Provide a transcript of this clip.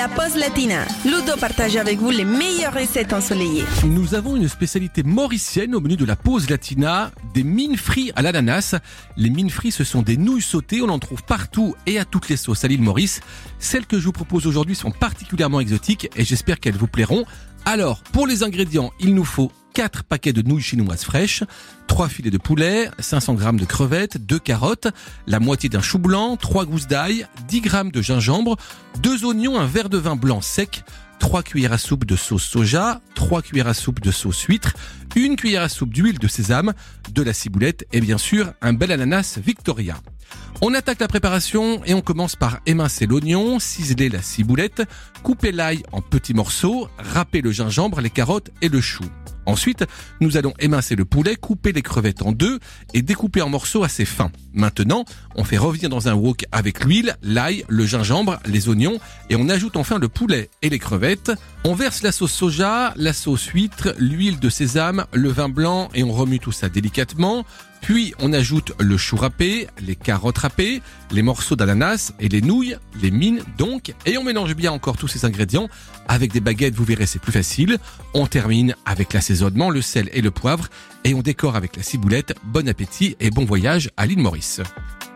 La pause latina. Ludo partage avec vous les meilleures recettes ensoleillées. Nous avons une spécialité mauricienne au menu de la pause latina, des mines frites à l'ananas. Les mines frites, ce sont des nouilles sautées, on en trouve partout et à toutes les sauces à l'île Maurice. Celles que je vous propose aujourd'hui sont particulièrement exotiques et j'espère qu'elles vous plairont. Alors, pour les ingrédients, il nous faut 4 paquets de nouilles chinoises fraîches, 3 filets de poulet, 500 g de crevettes, 2 carottes, la moitié d'un chou blanc, 3 gousses d'ail, 10 g de gingembre, 2 oignons, un verre de vin blanc sec, 3 cuillères à soupe de sauce soja, 3 cuillères à soupe de sauce huître, une cuillère à soupe d'huile de sésame, de la ciboulette et bien sûr un bel ananas Victoria. On attaque la préparation et on commence par émincer l'oignon, ciseler la ciboulette, couper l'ail en petits morceaux, râper le gingembre, les carottes et le chou. Ensuite, nous allons émincer le poulet, couper les crevettes en deux et découper en morceaux assez fins. Maintenant, on fait revenir dans un wok avec l'huile, l'ail, le gingembre, les oignons et on ajoute enfin le poulet et les crevettes. On verse la sauce soja, la sauce huître, l'huile de sésame, le vin blanc et on remue tout ça délicatement. Puis on ajoute le chou râpé, les carottes râpées, les morceaux d'ananas et les nouilles, les mines donc, et on mélange bien encore tous ces ingrédients avec des baguettes, vous verrez c'est plus facile. On termine avec l'assaisonnement, le sel et le poivre et on décore avec la ciboulette. Bon appétit et bon voyage à l'île Maurice.